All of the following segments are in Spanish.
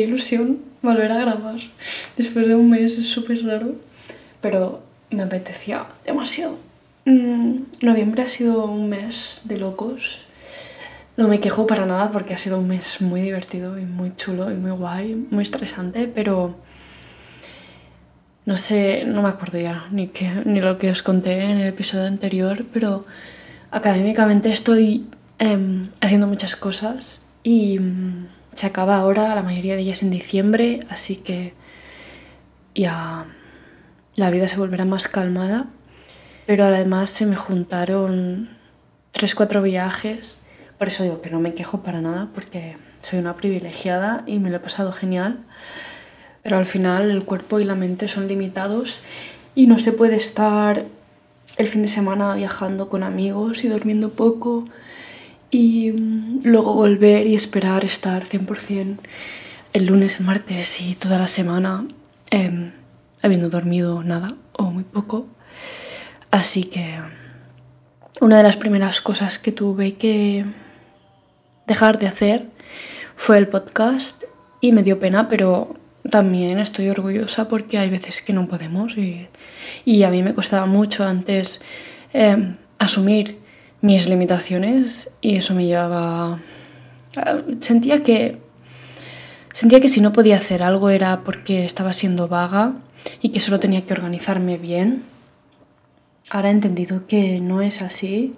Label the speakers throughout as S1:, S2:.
S1: ilusión volver a grabar después de un mes súper raro, pero me apetecía demasiado. Mm, noviembre ha sido un mes de locos. No me quejo para nada porque ha sido un mes muy divertido y muy chulo y muy guay, muy estresante, pero no sé, no me acuerdo ya ni, qué, ni lo que os conté en el episodio anterior, pero académicamente estoy em, haciendo muchas cosas y mm, se acaba ahora, la mayoría de ellas en diciembre, así que ya la vida se volverá más calmada. Pero además se me juntaron tres, cuatro viajes, por eso digo que no me quejo para nada, porque soy una privilegiada y me lo he pasado genial. Pero al final el cuerpo y la mente son limitados y no se puede estar el fin de semana viajando con amigos y durmiendo poco y mm, luego volver y esperar estar 100% el lunes, el martes y toda la semana em, habiendo dormido nada o muy poco. Así que una de las primeras cosas que tuve que dejar de hacer fue el podcast y me dio pena, pero también estoy orgullosa porque hay veces que no podemos y, y a mí me costaba mucho antes eh, asumir mis limitaciones y eso me llevaba... Sentía que, sentía que si no podía hacer algo era porque estaba siendo vaga y que solo tenía que organizarme bien. Ahora he entendido que no es así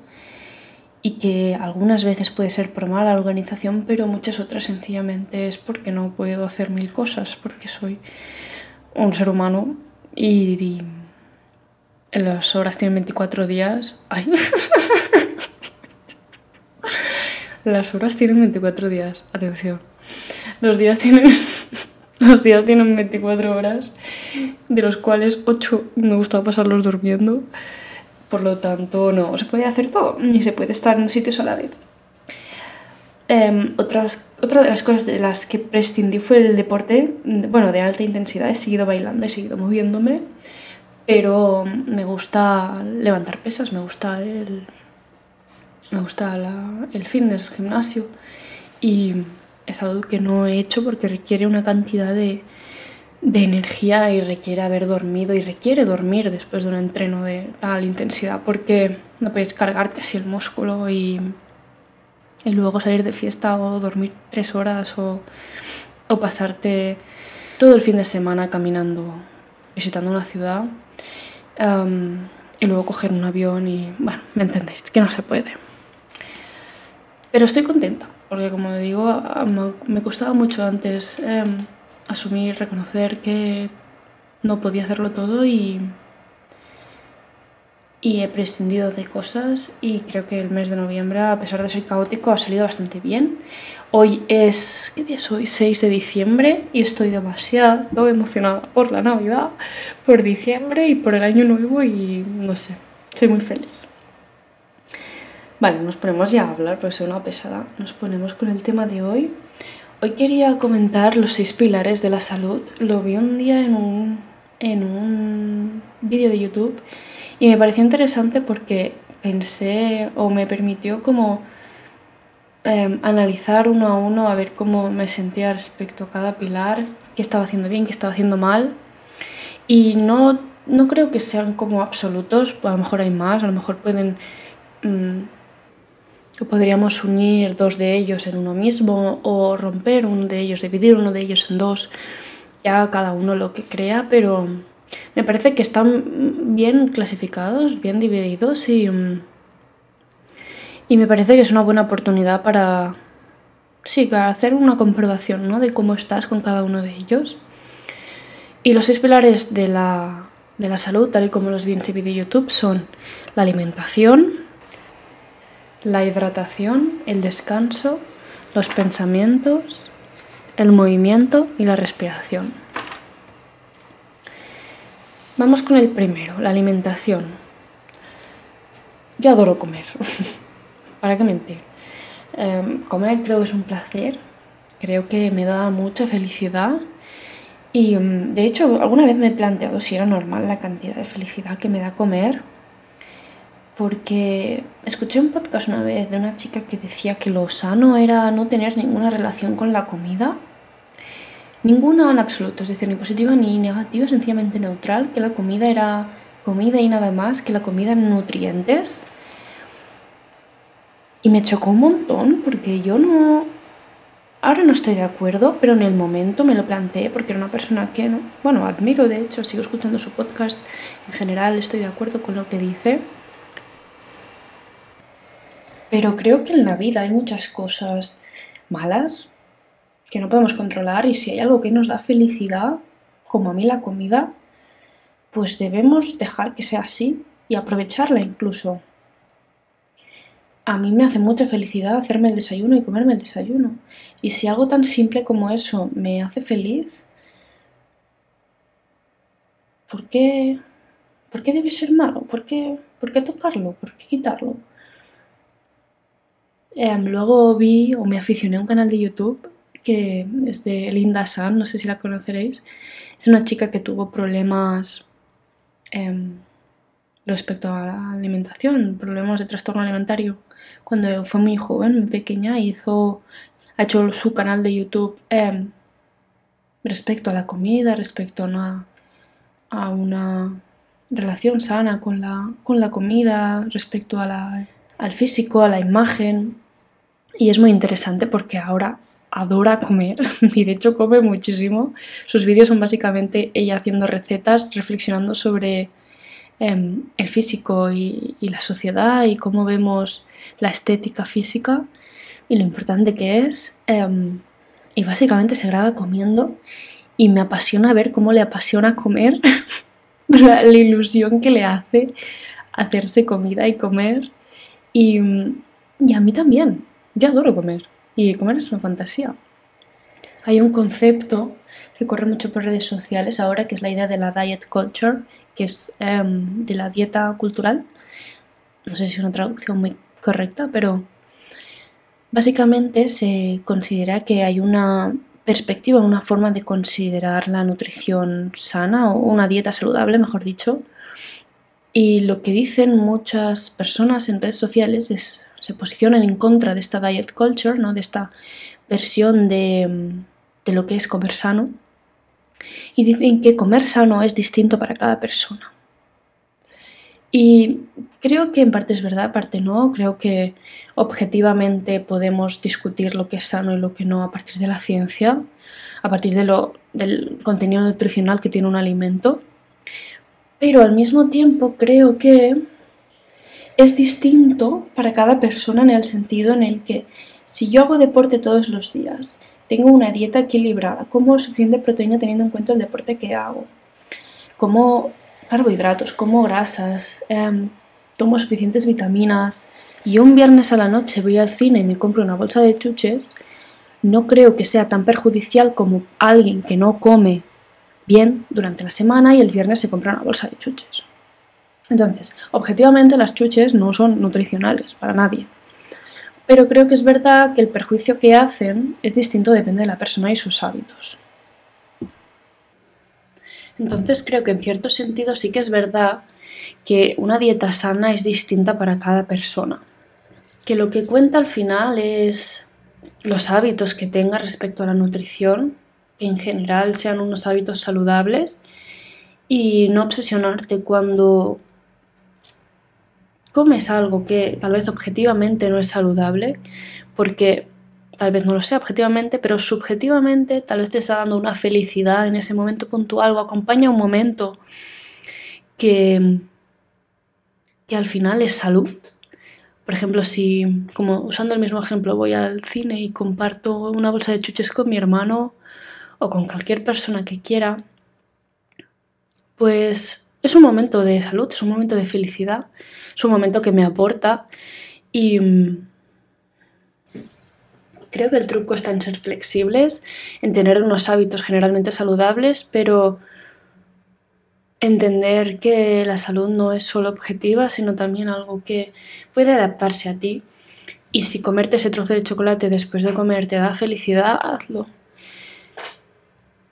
S1: y que algunas veces puede ser por mala organización, pero muchas otras sencillamente es porque no puedo hacer mil cosas, porque soy un ser humano y, las horas tienen 24 días. Ay. las horas tienen 24 días, atención. Los días tienen los días tienen 24 horas, de los cuales 8 me gusta pasarlos durmiendo. Por lo tanto, no se puede hacer todo, ni se puede estar en sitios a la vez. Em, otras, otra de las cosas de las que prescindí fue el deporte, bueno, de alta intensidad. He seguido bailando, he seguido moviéndome, pero me gusta levantar pesas, me gusta el, me gusta el fitness, el gimnasio. Y es algo que no he hecho porque requiere una cantidad de, de energía y requiere haber dormido y requiere dormir después de un entreno de tal intensidad porque no puedes cargarte así el músculo y, y luego salir de fiesta o dormir tres horas o, o pasarte todo el fin de semana caminando, visitando una ciudad y luego coger un avión y bueno, me entendéis, que no se puede. Pero estoy contenta porque como digo, me costaba mucho antes. Em, asumir, reconocer que no podía hacerlo todo y, y he prescindido de cosas y creo que el mes de noviembre, a pesar de ser caótico, ha salido bastante bien. Hoy es, ¿qué día es hoy? 6 de diciembre y estoy demasiado emocionada por la Navidad, por diciembre y por el año nuevo y no sé, soy muy feliz. Vale, nos ponemos ya a hablar porque soy una pesada. Nos ponemos con el tema de hoy. Hoy quería comentar los seis pilares de la salud. Lo vi un día en un, en un vídeo de YouTube y me pareció interesante porque pensé o me permitió como em, analizar uno a uno a ver cómo me sentía respecto a cada pilar, qué estaba haciendo bien, qué estaba haciendo mal. Y no, no creo que sean como absolutos, a lo mejor hay más, a lo mejor pueden... Mm, que podríamos unir dos de ellos en uno mismo o romper uno de ellos, dividir uno de ellos en dos, ya cada uno lo que crea, pero me parece que están bien clasificados, bien divididos y, y me parece que es una buena oportunidad para, sí, hacer una comprobación ¿no? de cómo estás con cada uno de ellos. Y los seis pilares de la, de la salud, tal y como los vi en ese vídeo YouTube, son la alimentación, la hidratación, el descanso, los pensamientos, el movimiento y la respiración. Vamos con el primero, la alimentación. Yo adoro comer, ¿para qué mentir? Em, comer creo que es un placer, creo que me da mucha felicidad y em, de hecho alguna vez me he planteado si era normal la cantidad de felicidad que me da comer porque escuché un podcast una vez de una chica que decía que lo sano era no tener ninguna relación con la comida Ninguna en absoluto, es decir, ni positiva ni negativa, sencillamente neutral, que la comida era comida y nada más, que la comida nutrientes. Y me chocó un montón porque yo no... Ahora no estoy de acuerdo, pero en el momento me lo planteé porque era una persona que, no, bueno, admiro de hecho, sigo escuchando su podcast, en general estoy de acuerdo con lo que dice. Pero creo que en la vida hay muchas cosas malas que no podemos controlar y si hay algo que nos da felicidad, como a mí la comida, pues debemos dejar que sea así y aprovecharla incluso. A mí me hace mucha felicidad hacerme el desayuno y comerme el desayuno. Y si algo tan simple como eso me hace feliz, ¿por qué, ¿por qué debe ser malo? ¿Por qué, ¿Por qué tocarlo? ¿Por qué quitarlo? Em, luego vi o me aficioné a un canal de YouTube que es de Linda San, no sé si la conoceréis. Es una chica que tuvo problemas em, respecto a la alimentación, problemas de trastorno alimentario. Cuando fue muy joven, muy pequeña, hizo, ha hecho su canal de YouTube em, respecto a la comida, respecto a a una relación sana con la, con la comida, respecto a la, al físico, a la imagen. Y es muy interesante porque ahora adora comer y de hecho come muchísimo. Sus vídeos son básicamente ella haciendo recetas, reflexionando sobre em, el físico y, la sociedad y cómo vemos la estética física y lo importante que es. Em, y básicamente se graba comiendo y me apasiona ver cómo le apasiona comer, la, la ilusión que le hace hacerse comida y comer. Y, y a mí también. Yo adoro comer y comer es una fantasía. Hay un concepto que corre mucho por redes sociales ahora que es la idea de la diet culture, que es em, de la dieta cultural. No sé si es una traducción muy correcta, pero básicamente se considera que hay una perspectiva, una forma de considerar la nutrición sana o una dieta saludable, mejor dicho. Y lo que dicen muchas personas en redes sociales es se posicionan en contra de esta diet culture, ¿no? de esta versión de, de lo que es comer sano, y dicen que comer sano es distinto para cada persona. Y creo que en parte es verdad, parte no. Creo que objetivamente podemos discutir lo que es sano y lo que no a partir de la ciencia, a partir de lo, del contenido nutricional que tiene un alimento. Pero al mismo tiempo creo que es distinto para cada persona en el sentido en el que si yo hago deporte todos los días, tengo una dieta equilibrada, como suficiente proteína teniendo en cuenta el deporte que hago, como carbohidratos, como grasas, em, tomo suficientes vitaminas y un viernes a la noche voy al cine y me compro una bolsa de chuches, no creo que sea tan perjudicial como alguien que no come bien durante la semana y el viernes se compra una bolsa de chuches. Entonces, objetivamente las chuches no son nutricionales para nadie. Pero creo que es verdad que el perjuicio que hacen es distinto, depende de la persona y sus hábitos. Entonces creo que en cierto sentido sí que es verdad que una dieta sana es distinta para cada persona. Que lo que cuenta al final es los hábitos que tengas respecto a la nutrición, que en general sean unos hábitos saludables y no obsesionarte cuando comes algo que tal vez objetivamente no es saludable, porque tal vez no lo sea objetivamente, pero subjetivamente tal vez te está dando una felicidad en ese momento puntual o acompaña un momento que, que al final es salud. Por ejemplo, si, como usando el mismo ejemplo, voy al cine y comparto una bolsa de chuches con mi hermano o con cualquier persona que quiera, pues es un momento de salud, es un momento de felicidad, es un momento que me aporta y mm, creo que el truco está en ser flexibles, en tener unos hábitos generalmente saludables, pero entender que la salud no es solo objetiva, sino también algo que puede adaptarse a ti. Y si comerte ese trozo de chocolate después de comer te da felicidad, hazlo.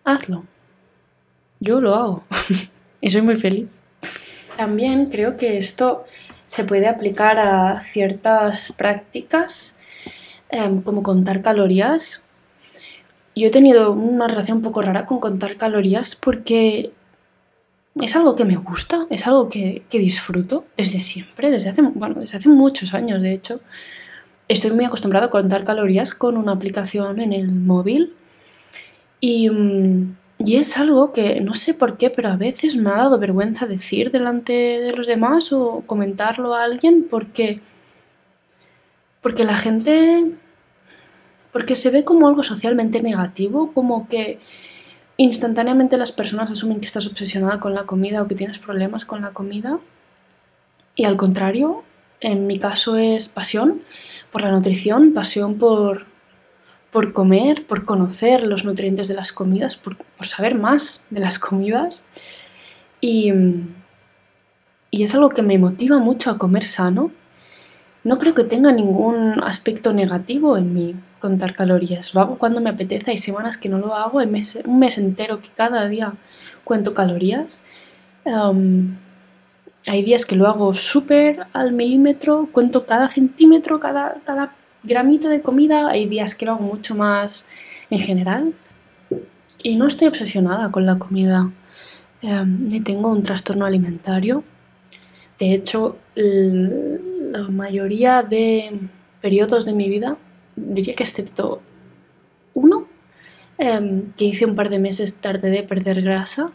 S1: Hazlo. Yo lo hago. y soy muy feliz. También creo que esto se puede aplicar a ciertas prácticas, em, como contar calorías. yo he tenido una relación un poco rara con contar calorías porque es algo que me gusta, es algo que, que, disfruto desde siempre, desde hace, bueno, desde hace muchos años de hecho. Estoy muy acostumbrado a contar calorías con una aplicación en el móvil y, mm, y es algo que no sé por qué, pero a veces me ha dado vergüenza decir delante de los demás o comentarlo a alguien porque, porque la gente, porque se ve como algo socialmente negativo, como que instantáneamente las personas asumen que estás obsesionada con la comida o que tienes problemas con la comida. Y al contrario, en mi caso es pasión por la nutrición, pasión por, por comer, por conocer los nutrientes de las comidas, por, saber más de las comidas. Y, y es algo que me motiva mucho a comer sano. No creo que tenga ningún aspecto negativo en mí contar calorías. Lo hago cuando me apetece. Hay semanas que no lo hago. Hay un mes entero que cada día cuento calorías. hay días que lo hago súper al milímetro. Cuento cada centímetro, cada, cada gramito de comida. Hay días que lo hago mucho más en general. Y no estoy obsesionada con la comida. ni tengo un trastorno alimentario. De hecho, la mayoría de periodos de mi vida, diría que excepto uno, em, que hice un par de meses tarde de perder grasa,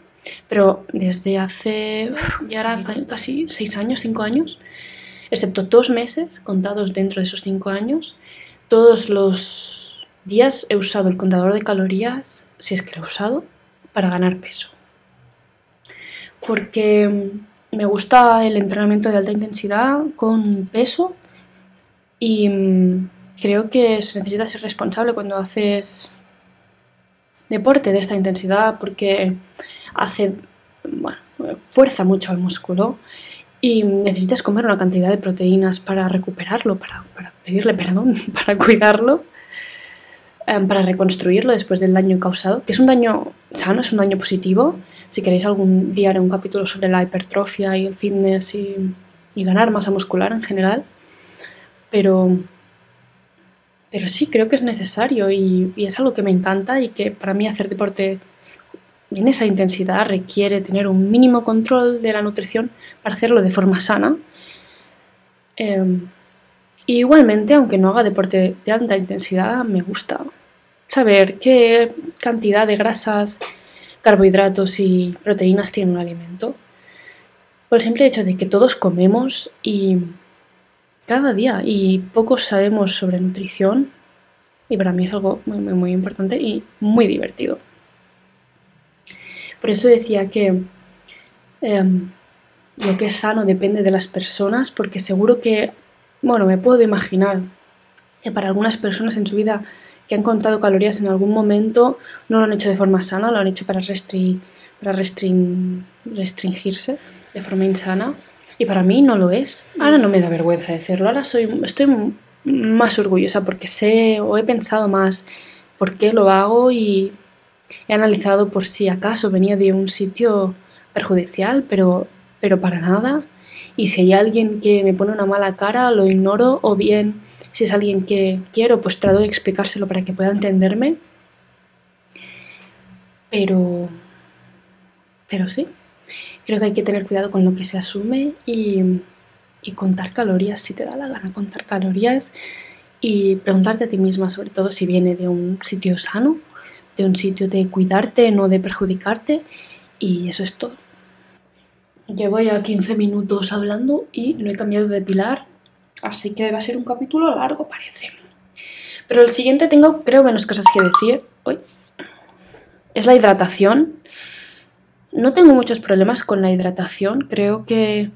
S1: pero desde hace ya era casi seis años, cinco años, excepto dos meses contados dentro de esos cinco años, todos los días he usado el contador de calorías, si es que lo he usado, para ganar peso. Porque me gusta el entrenamiento de alta intensidad con peso y mm, creo que se necesita ser responsable cuando haces deporte de esta intensidad porque hace, fuerza mucho al músculo y necesitas comer una cantidad de proteínas para recuperarlo, para, pedirle perdón, para cuidarlo, em, para reconstruirlo después del daño causado, que es un daño sano, es un daño positivo, si queréis algún día haré un capítulo sobre la hipertrofia y el fitness y, ganar masa muscular en general. Pero, pero sí, creo que es necesario y, es algo que me encanta y que para mí hacer deporte en esa intensidad requiere tener un mínimo control de la nutrición para hacerlo de forma sana. Em, igualmente, aunque no haga deporte de alta intensidad, me gusta saber qué cantidad de grasas carbohidratos y proteínas tiene un alimento. Por el simple hecho de que todos comemos y cada día y pocos sabemos sobre nutrición y para mí es algo muy, muy, importante y muy divertido. Por eso decía que em, lo que es sano depende de las personas porque seguro que, bueno, me puedo imaginar que para algunas personas en su vida que han contado calorías en algún momento no lo han hecho de forma sana, lo han hecho para, para restringirse de forma insana. Y para mí no lo es. Ahora no me da vergüenza decirlo, ahora soy, estoy más orgullosa porque sé o he pensado más por qué lo hago y he analizado por si acaso venía de un sitio perjudicial, pero, pero para nada. Y si hay alguien que me pone una mala cara, lo ignoro o bien si es alguien que quiero, pues trato de explicárselo para que pueda entenderme. Pero... Pero sí, creo que hay que tener cuidado con lo que se asume y, y contar calorías si te da la gana contar calorías y preguntarte a ti misma sobre todo si viene de un sitio sano, de un sitio de cuidarte, no de perjudicarte y eso es todo. Llevo ya 15 minutos hablando y no he cambiado de pilar Así que va a ser un capítulo largo, parece. Pero el siguiente tengo, creo, menos cosas que decir. Hoy es la hidratación. No tengo muchos problemas con la hidratación. Creo que,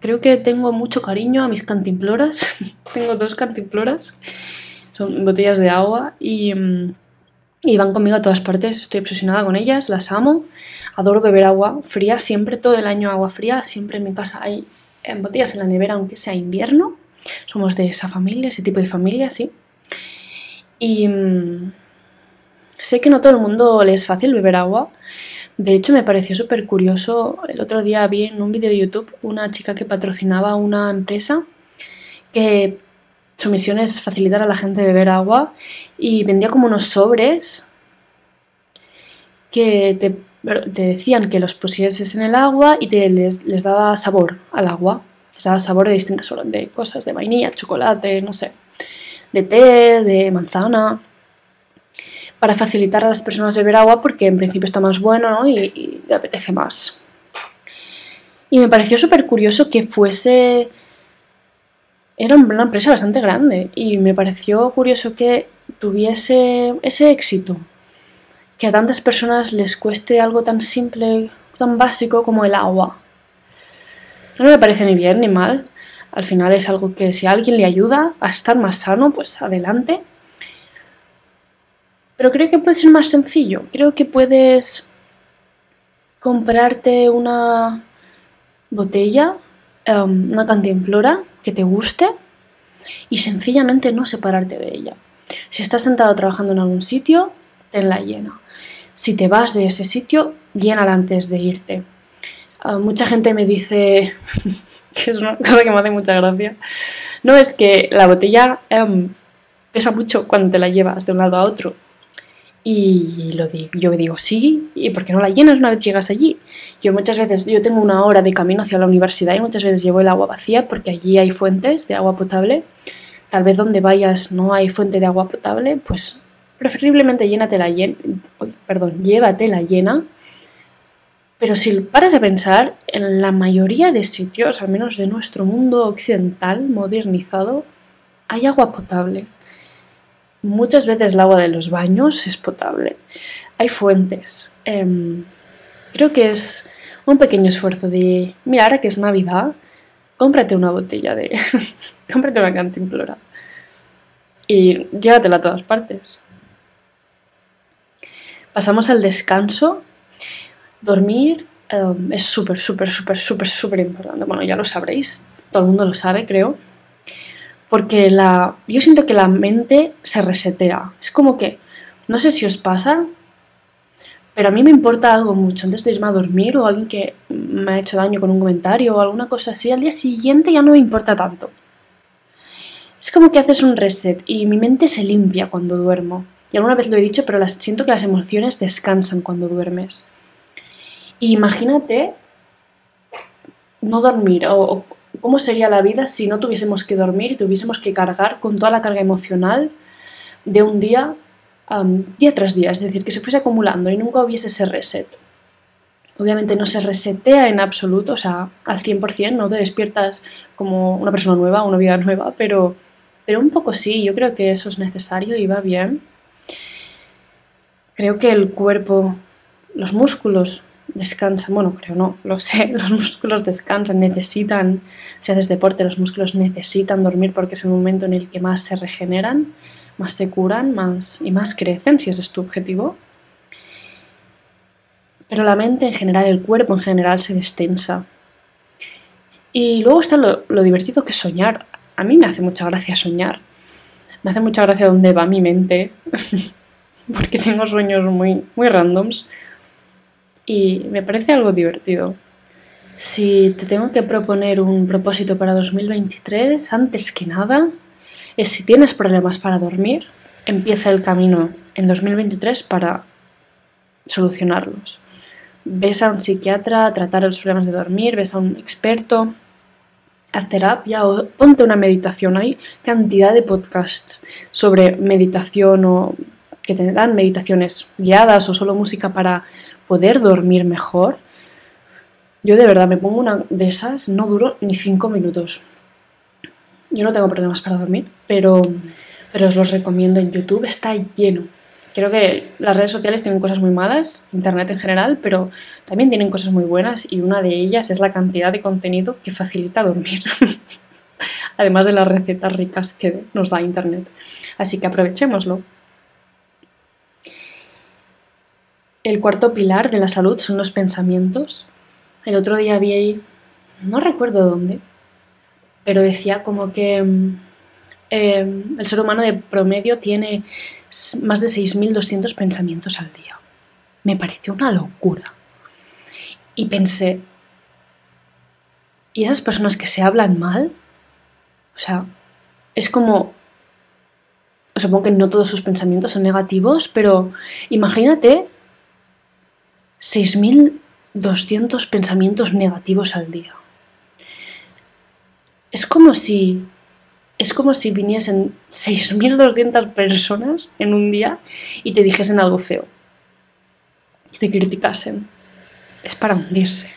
S1: creo que tengo mucho cariño a mis cantimploras. tengo dos cantimploras. Son botellas de agua y, mm, y van conmigo a todas partes. Estoy obsesionada con ellas, las amo. Adoro beber agua fría, siempre, todo el año agua fría. Siempre en mi casa hay botellas en la nevera, aunque sea invierno. Somos de esa familia, ese tipo de familia, sí. Y mm, sé que no todo el mundo le es fácil beber agua. De hecho, me pareció súper curioso. El otro día vi en un vídeo de YouTube una chica que patrocinaba una empresa que su misión es facilitar a la gente beber agua y vendía como unos sobres que te, decían que los pusieses en el agua y te les, les daba sabor al agua. Les daba sabor de distintas cosas, de vainilla, chocolate, no sé, de té, de manzana para facilitar a las personas beber agua porque en principio está más bueno ¿no? y, apetece más. Y me pareció súper curioso que fuese... Era una empresa bastante grande y me pareció curioso que tuviese ese éxito. Que a tantas personas les cueste algo tan simple, tan básico como el agua. No me parece ni bien ni mal. Al final es algo que si alguien le ayuda a estar más sano, pues adelante. Pero creo que puede ser más sencillo. Creo que puedes comprarte una botella, um, una cantimplora te guste y sencillamente no separarte de ella. Si estás sentado trabajando en algún sitio, tenla llena. Si te vas de ese sitio, llénala antes de irte. Uh, mucha gente me dice, que es una cosa que me hace mucha gracia, no es que la botella um, pesa mucho cuando te la llevas de un lado a otro. Y lo digo, yo digo, sí, ¿y por qué no la llenas una vez llegas allí? Yo muchas veces, yo tengo una hora de camino hacia la universidad y muchas veces llevo el agua vacía porque allí hay fuentes de agua potable. Tal vez donde vayas no hay fuente de agua potable, pues preferiblemente llénatela llena, perdón, llévatela llena. Pero si paras a pensar, en la mayoría de sitios, al menos de nuestro mundo occidental modernizado, hay agua potable. Muchas veces el agua de los baños es potable. Hay fuentes. Em, creo que es un pequeño esfuerzo de, mira, ahora que es Navidad, cómprate una botella de... cómprate una cantimplora. Y llévatela a todas partes. Pasamos al descanso. Dormir em, es súper, súper, súper, súper, súper importante. Bueno, ya lo sabréis. Todo el mundo lo sabe, creo porque la, yo siento que la mente se resetea. Es como que, no sé si os pasa, pero a mí me importa algo mucho antes de irme a dormir o alguien que me ha hecho daño con un comentario o alguna cosa así, al día siguiente ya no me importa tanto. Es como que haces un reset y mi mente se limpia cuando duermo. Y alguna vez lo he dicho, pero las, siento que las emociones descansan cuando duermes. Y imagínate no dormir o, ¿Cómo sería la vida si no tuviésemos que dormir y tuviésemos que cargar con toda la carga emocional de un día, día tras día? Es decir, que se fuese acumulando y nunca hubiese ese reset. Obviamente no se resetea en absoluto, o sea, al 100%, no te despiertas como una persona nueva, una vida nueva, pero, pero un poco sí, yo creo que eso es necesario y va bien. Creo que el cuerpo, los músculos descansan, bueno, creo no, lo sé, los músculos descansan, necesitan, si haces deporte, los músculos necesitan dormir porque es el momento en el que más se regeneran, más se curan más, y más crecen, si ese es tu objetivo. Pero la mente en general, el cuerpo en general se destensa. Y luego está lo, divertido que es soñar. A mí me hace mucha gracia soñar. Me hace mucha gracia dónde va mi mente, porque tengo sueños muy, muy randoms y me parece algo divertido. Si te tengo que proponer un propósito para 2023, antes que nada, es si tienes problemas para dormir, empieza el camino en 2023 para solucionarlos. Ves a un psiquiatra a tratar los problemas de dormir, ves a un experto, haz terapia o ponte una meditación. Hay cantidad de podcasts sobre meditación o que te dan meditaciones guiadas o solo música para poder dormir mejor, yo de verdad me pongo una de esas, no duro ni cinco minutos. Yo no tengo problemas para dormir, pero, pero os los recomiendo. En YouTube está lleno. Creo que las redes sociales tienen cosas muy malas, Internet en general, pero también tienen cosas muy buenas y una de ellas es la cantidad de contenido que facilita dormir. Además de las recetas ricas que nos da Internet. Así que aprovechémoslo. El cuarto pilar de la salud son los pensamientos. El otro día vi no recuerdo dónde, pero decía como que mm, em, el ser humano de promedio tiene más de 6.200 pensamientos al día. Me pareció una locura. Y pensé, ¿y esas personas que se hablan mal? O sea, es como... Supongo que no todos sus pensamientos son negativos, pero imagínate 6.200 pensamientos negativos al día. Es como si es como si viniesen 6.200 personas en un día y te dijesen algo feo. Y te criticasen. Es para hundirse.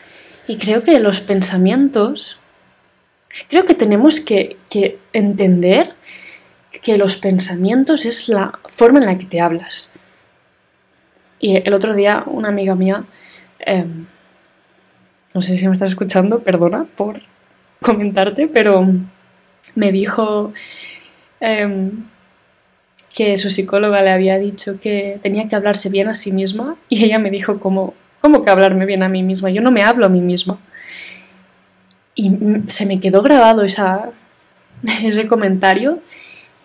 S1: Y creo que los pensamientos, creo que tenemos que, entender que los pensamientos es la forma en la que te hablas. Y el otro día una amiga mía, em, no sé si me estás escuchando, perdona por comentarte, pero me dijo em, que su psicóloga le había dicho que tenía que hablarse bien a sí misma y ella me dijo como, ¿cómo que hablarme bien a mí misma? Yo no me hablo a mí misma. Y se me quedó grabado ese comentario.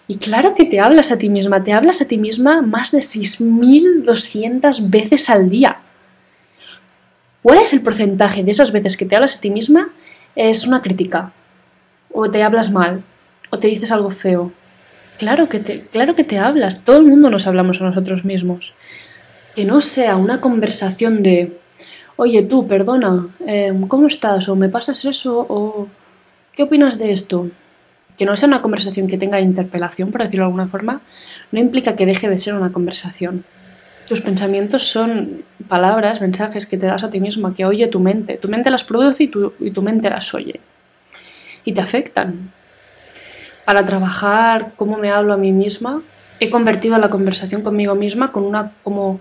S1: Y claro que te hablas a ti misma, te hablas a ti misma más de 6.200 veces al día. ¿Cuál es el porcentaje de esas veces que te hablas a ti misma? Es una crítica, o te hablas mal, o te dices algo feo. Claro que te, claro que te hablas, todo el mundo nos hablamos a nosotros mismos. Que no sea una conversación de, oye tú, perdona, em, ¿cómo estás? O me pasas eso, o ¿qué opinas de esto? Que no sea una conversación que tenga interpelación, por decirlo de alguna forma, no implica que deje de ser una conversación. Tus pensamientos son palabras, mensajes que te das a ti mismo, que oye tu mente. Tu mente las produce y tu, y tu mente las oye y te afectan. Para trabajar cómo me hablo a mí misma, he convertido la conversación conmigo misma con una como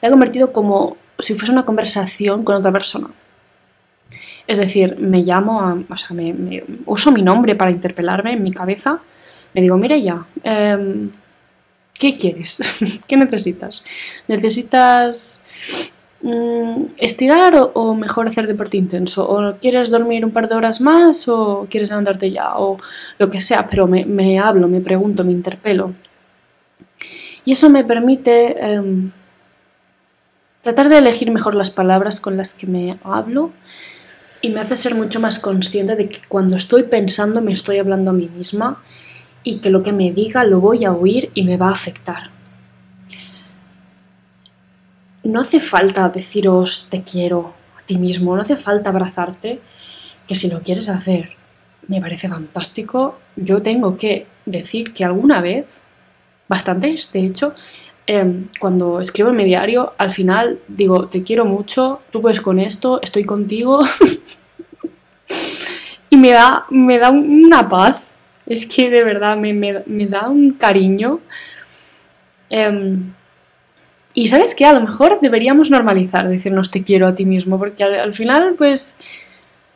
S1: la he convertido como si fuese una conversación con otra persona. Es decir, me llamo, a, o sea, me, uso mi nombre para interpelarme en mi cabeza. Me digo, mira ya, em, ¿qué quieres? ¿Qué necesitas? ¿Necesitas Mm, estirar o, mejor hacer deporte intenso, o quieres dormir un par de horas más o quieres levantarte ya, o lo que sea, pero me, hablo, me pregunto, me interpelo. Y eso me permite em, tratar de elegir mejor las palabras con las que me hablo y me hace ser mucho más consciente de que cuando estoy pensando me estoy hablando a mí misma y que lo que me diga lo voy a oír y me va a afectar no hace falta deciros te quiero a ti mismo, no hace falta abrazarte, que si lo quieres hacer me parece fantástico. Yo tengo que decir que alguna vez, bastantes de hecho, em, cuando escribo en mi diario, al final digo te quiero mucho, tú puedes con esto, estoy contigo. y me da, me da una paz. Es que de verdad me, da un cariño. Em, y sabes qué, a lo mejor deberíamos normalizar decirnos te quiero a ti mismo, porque al, final pues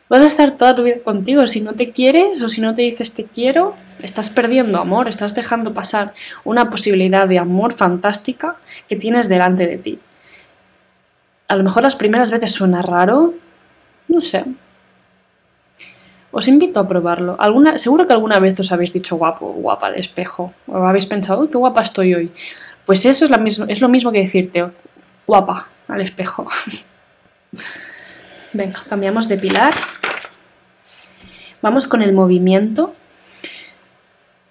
S1: vas a estar toda tu vida contigo. Si no te quieres o si no te dices te quiero, estás perdiendo amor, estás dejando pasar una posibilidad de amor fantástica que tienes delante de ti. A lo mejor las primeras veces suena raro, no sé. Os invito a probarlo. Seguro que alguna vez os habéis dicho guapo, guapa al espejo, o habéis pensado, uy, qué guapa estoy hoy. Pues eso es, es lo mismo que decirte, guapa, al espejo. Venga, cambiamos de pilar. Vamos con el movimiento.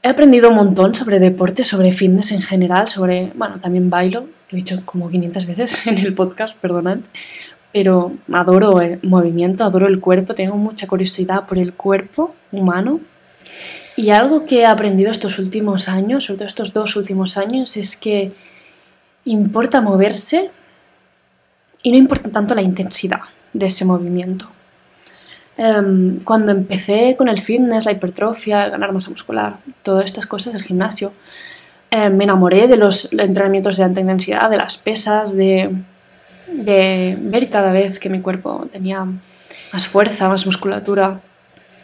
S1: He aprendido un montón sobre deporte, sobre fitness en general, sobre, bueno, también bailo, lo he dicho como 500 veces en el podcast, perdonad, pero adoro el movimiento, adoro el cuerpo, tengo mucha curiosidad por el cuerpo humano y algo que he aprendido estos últimos años, sobre todo estos dos últimos años, es que importa moverse y no importa tanto la intensidad de ese movimiento. Em, cuando empecé con el fitness, la hipertrofia, ganar masa muscular, todas estas cosas, el gimnasio, em, me enamoré de los entrenamientos de alta intensidad, de las pesas, de, ver cada vez que mi cuerpo tenía más fuerza, más musculatura.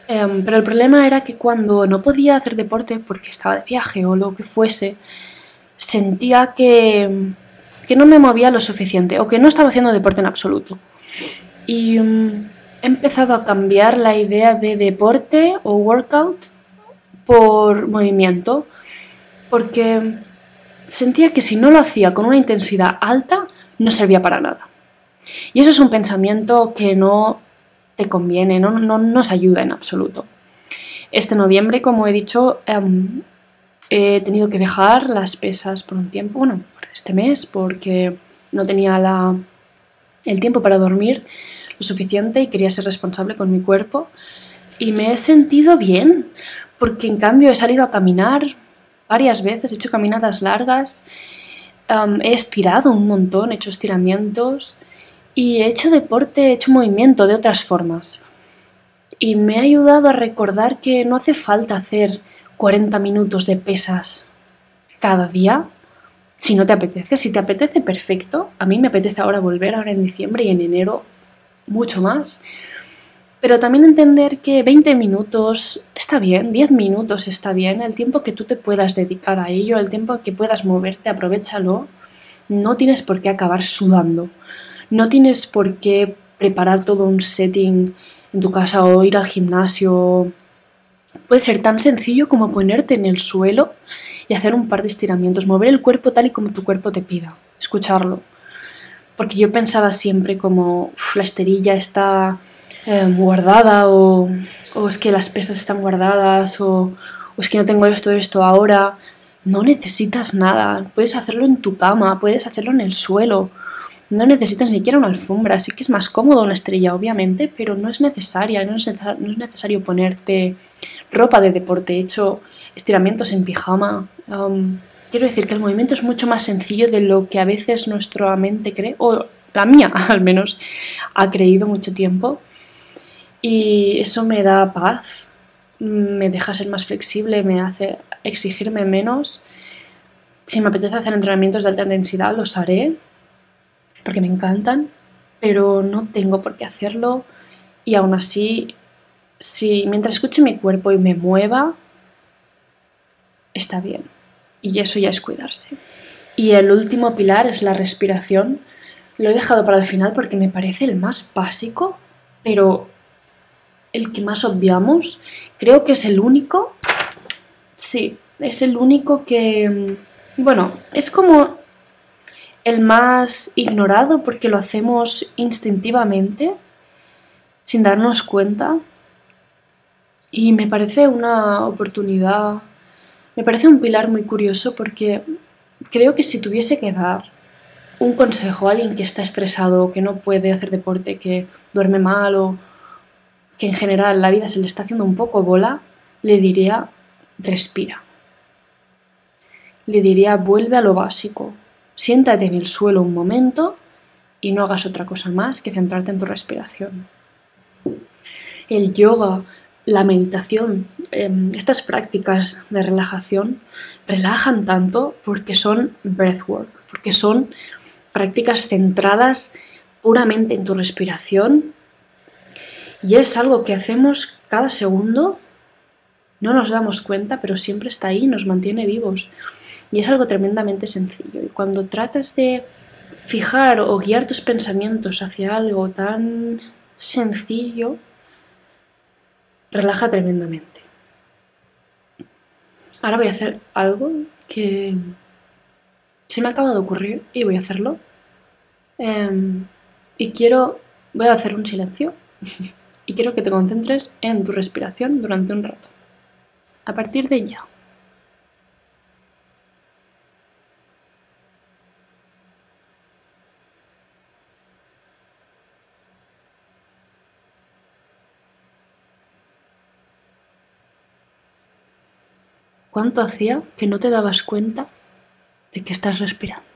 S1: Em, pero el problema era que cuando no podía hacer deporte porque estaba de viaje o lo que fuese, sentía que, que no me movía lo suficiente o que no estaba haciendo deporte en absoluto. Y em, he empezado a cambiar la idea de deporte o workout por movimiento, porque sentía que si no lo hacía con una intensidad alta, no servía para nada. Y eso es un pensamiento que no te conviene, no, no nos ayuda en absoluto. Este noviembre, como he dicho, em, he tenido que dejar las pesas por un tiempo, bueno, por este mes, porque no tenía la, el tiempo para dormir lo suficiente y quería ser responsable con mi cuerpo. Y me he sentido bien, porque en cambio he salido a caminar varias veces, he hecho caminadas largas, he estirado un montón, he hecho estiramientos y he hecho deporte, he hecho movimiento de otras formas. Y me ha ayudado a recordar que no hace falta hacer 40 minutos de pesas cada día si no te apetece. Si te apetece, perfecto. A mí me apetece ahora volver, ahora en diciembre y en enero, mucho más. Pero también entender que 20 minutos está bien, 10 minutos está bien, el tiempo que tú te puedas dedicar a ello, el tiempo que puedas moverte, aprovechalo. No tienes por qué acabar sudando. No tienes por qué preparar todo un setting en tu casa o ir al gimnasio. Puede ser tan sencillo como ponerte en el suelo y hacer un par de estiramientos, mover el cuerpo tal y como tu cuerpo te pida, escucharlo. Porque yo pensaba siempre como la esterilla está em, guardada o, o, es que las pesas están guardadas o, o es que no tengo esto, esto ahora. No necesitas nada, puedes hacerlo en tu cama, puedes hacerlo en el suelo. No necesitas ni siquiera una alfombra, sí que es más cómodo una estrella, obviamente, pero no es necesaria, no es, necesario ponerte ropa de deporte hecho, estiramientos en pijama. quiero decir que el movimiento es mucho más sencillo de lo que a veces nuestra mente cree, o la mía al menos, ha creído mucho tiempo. Y eso me da paz, me deja ser más flexible, me hace exigirme menos. Si me apetece hacer entrenamientos de alta intensidad, los haré, porque me encantan, pero no tengo por qué hacerlo y aún así, si mientras escuche mi cuerpo y me mueva, está bien. Y eso ya es cuidarse. Y el último pilar es la respiración. Lo he dejado para el final porque me parece el más básico, pero el que más obviamos. Creo que es el único. Sí, es el único que... Bueno, es como el más ignorado porque lo hacemos instintivamente, sin darnos cuenta. Y me parece una oportunidad, me parece un pilar muy curioso porque creo que si tuviese que dar un consejo a alguien que está estresado, que no puede hacer deporte, que duerme mal o que en general la vida se le está haciendo un poco bola, le diría respira. Le diría vuelve a lo básico, Siéntate en el suelo un momento y no hagas otra cosa más que centrarte en tu respiración. El yoga, la meditación, em, estas prácticas de relajación relajan tanto porque son breathwork, porque son prácticas centradas puramente en tu respiración y es algo que hacemos cada segundo, no nos damos cuenta, pero siempre está ahí nos mantiene vivos. Y es algo tremendamente sencillo. Y cuando tratas de fijar o guiar tus pensamientos hacia algo tan sencillo, relaja tremendamente. Ahora voy a hacer algo que se me acaba de ocurrir y voy a hacerlo. Em, y quiero, voy a hacer un silencio y quiero que te concentres en tu respiración durante un rato. A partir de ya. ¿Cuánto hacía que no te dabas cuenta de que estás respirando?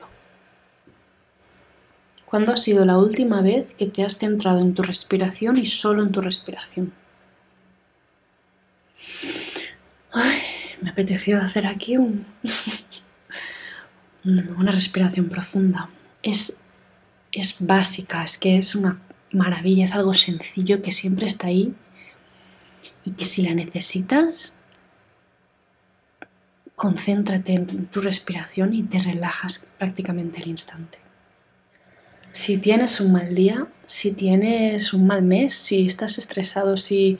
S1: ¿Cuándo ha sido la última vez que te has centrado en tu respiración y solo en tu respiración? Ay, me apeteció hacer aquí un... una respiración profunda. Es, es básica, es que es una maravilla, es algo sencillo que siempre está ahí y que si la necesitas, concéntrate en tu respiración y te relajas prácticamente al instante. Si tienes un mal día, si tienes un mal mes, si estás estresado si,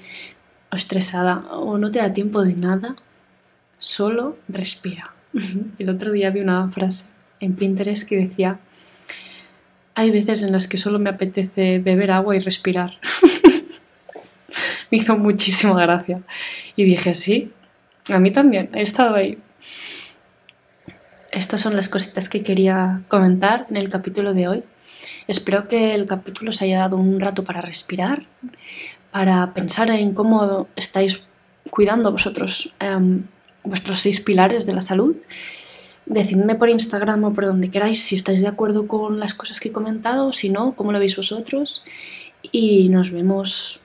S1: o estresada o no te da tiempo de nada, solo respira. El otro día vi una frase en Pinterest que decía, hay veces en las que solo me apetece beber agua y respirar. me hizo muchísima gracia. Y dije, sí, a mí también, he estado ahí. Estas son las cositas que quería comentar en el capítulo de hoy. Espero que el capítulo os haya dado un rato para respirar, para pensar en cómo estáis cuidando vosotros em, vuestros seis pilares de la salud. Decidme por Instagram o por donde queráis si estáis de acuerdo con las cosas que he comentado, si no, cómo lo veis vosotros. Y nos vemos,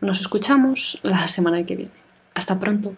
S1: nos escuchamos la semana que viene. Hasta pronto.